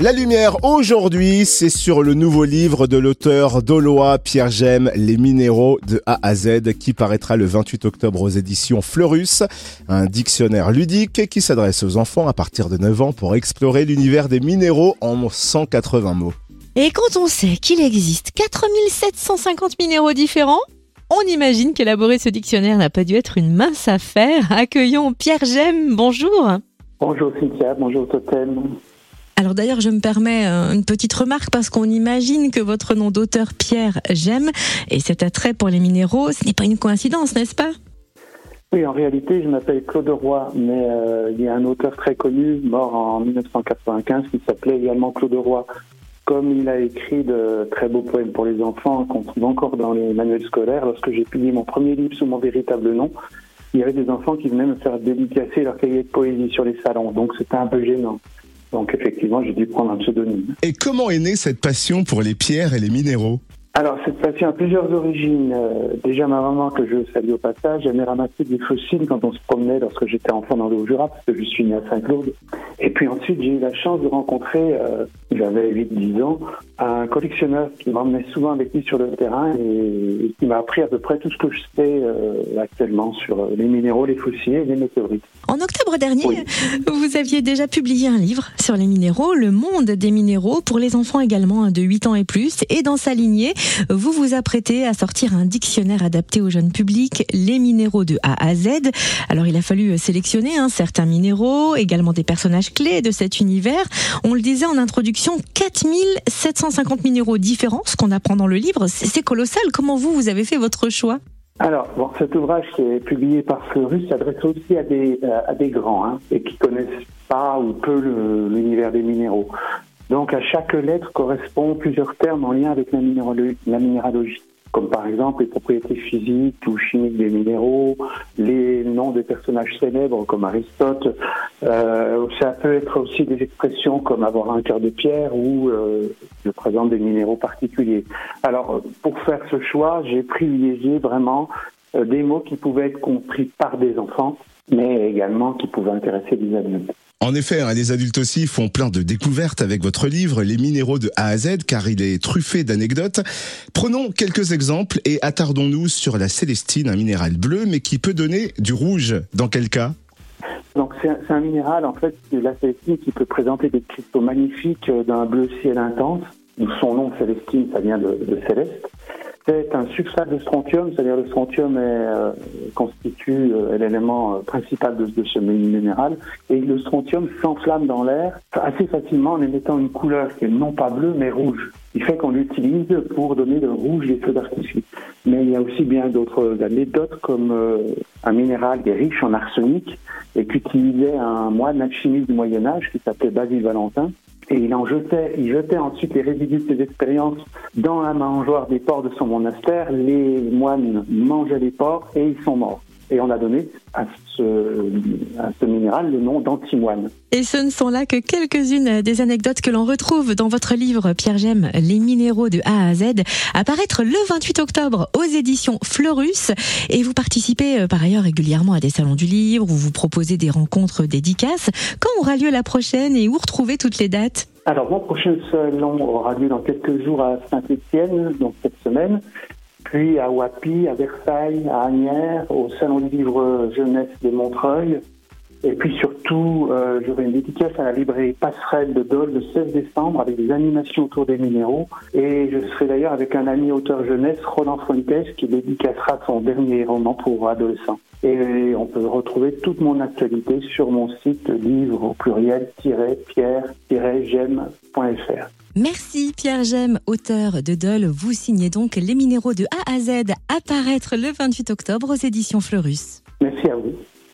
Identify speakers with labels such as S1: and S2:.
S1: La lumière aujourd'hui, c'est sur le nouveau livre de l'auteur Dolois Pierre Gem, Les minéraux de A à Z, qui paraîtra le 28 octobre aux éditions Fleurus, un dictionnaire ludique qui s'adresse aux enfants à partir de 9 ans pour explorer l'univers des minéraux en 180 mots.
S2: Et quand on sait qu'il existe 4750 minéraux différents, on imagine qu'élaborer ce dictionnaire n'a pas dû être une mince affaire. Accueillons Pierre Gem, bonjour.
S3: Bonjour Cynthia, bonjour Totem.
S2: Alors d'ailleurs, je me permets euh, une petite remarque parce qu'on imagine que votre nom d'auteur Pierre Gem et cet attrait pour les minéraux, ce n'est pas une coïncidence, n'est-ce pas?
S3: Oui, en réalité, je m'appelle Claude Roy, mais euh, il y a un auteur très connu, mort en 1995, qui s'appelait également Claude Roy. Comme il a écrit de très beaux poèmes pour les enfants qu'on trouve encore dans les manuels scolaires, lorsque j'ai publié mon premier livre sous mon véritable nom, il y avait des enfants qui venaient me faire dédicacer leur cahier de poésie sur les salons, donc c'était un peu gênant. Donc effectivement, j'ai dû prendre un pseudonyme.
S1: Et comment est née cette passion pour les pierres et les minéraux?
S3: Alors, cette passion a plusieurs origines. Euh, déjà, ma maman, que je salue au passage, aimait ramasser des fossiles quand on se promenait lorsque j'étais enfant dans le Haut-Jura, parce que je suis né à Saint-Claude. Et puis ensuite, j'ai eu la chance de rencontrer, euh, j'avais 8-10 ans, un collectionneur qui m'emmenait souvent avec lui sur le terrain et, qui m'a appris à peu près tout ce que je sais euh, actuellement sur les minéraux, les fossiles et les météorites.
S2: En octobre dernier, vous aviez déjà publié un livre sur les minéraux, Le monde des minéraux, pour les enfants également de 8 ans et plus. Et dans sa lignée, vous vous apprêtez à sortir un dictionnaire adapté au jeune public, les minéraux de A à Z. Alors il a fallu sélectionner hein, certains minéraux, également des personnages clés de cet univers. On le disait en introduction, 4750 minéraux différents, ce qu'on apprend dans le livre, c'est colossal. Comment vous, vous avez fait votre choix?
S3: Alors, cet ouvrage qui est publié par Fleurus s'adresse aussi à des, euh, à des grands hein, et qui connaissent pas ou peu l'univers des minéraux. Donc à chaque lettre correspond plusieurs termes en lien avec la, minéralogie, comme par exemple les propriétés physiques ou chimiques des minéraux, les noms des personnages célèbres comme Aristote. Euh, ça peut être aussi des expressions comme avoir un cœur de pierre ou euh, je présente des minéraux particuliers. Alors pour faire ce choix, j'ai privilégié vraiment euh, des mots qui pouvaient être compris par des enfants, mais également qui pouvaient intéresser des adultes.
S1: En effet, hein, les adultes aussi font plein de découvertes avec votre livre Les minéraux de A à Z car il est truffé d'anecdotes. Prenons quelques exemples et attardons-nous sur la célestine, un minéral bleu mais qui peut donner du rouge. Dans quel cas?
S3: Donc c'est un, minéral en fait, la célestine qui peut présenter des cristaux magnifiques euh, d'un bleu ciel intense. Son nom célestine, ça vient de, de céleste. C'est un sulfate de strontium, c'est-à-dire le strontium est, euh, constitue euh, l'élément euh, principal de, ce minéral, et le strontium s'enflamme dans l'air assez facilement en émettant une couleur qui est non pas bleue mais rouge. Il fait qu'on l'utilise pour donner le rouge des feux d'artifice. Mais il y a aussi bien d'autres anecdotes comme un minéral qui est riche en arsenic et qu'utilisait un moine alchimiste du Moyen Âge qui s'appelait Basile Valentin et il en jetait, il jetait ensuite les résidus de ses expériences dans la mangeoire des porcs de son monastère. Les moines mangeaient les porcs et ils sont morts. Et on a donné à ce, minéral le nom d'antimoine.
S2: Et ce ne sont là que quelques-unes des anecdotes que l'on retrouve dans votre livre, Pierre Gem, Les minéraux de A à Z, à paraître le 28 octobre aux éditions Fleurus. Et vous participez euh, par ailleurs régulièrement à des salons du livre, où vous proposez des rencontres dédicaces. Quand aura lieu la prochaine et où retrouver toutes les dates?
S3: Alors, mon prochain salon aura lieu dans quelques jours à Saint-Étienne, donc cette semaine puis à Wapi, à Versailles, à Agnières, au Salon du livre jeunesse de Montreuil. Et puis surtout, euh, j'aurai une dédicace à la librairie Passerelle de Dole le 16 décembre avec des animations autour des minéraux. Et je serai d'ailleurs avec un ami auteur jeunesse, Roland Fuentes, qui dédicacera son dernier roman pour adolescents. Et on peut retrouver toute mon actualité sur mon site livre au pluriel-pierre-gem.fr.
S2: Merci Pierre Gem, auteur de Dole. Vous signez donc Les minéraux de A à Z, apparaître le 28 octobre aux éditions Fleurus.
S3: Merci à vous.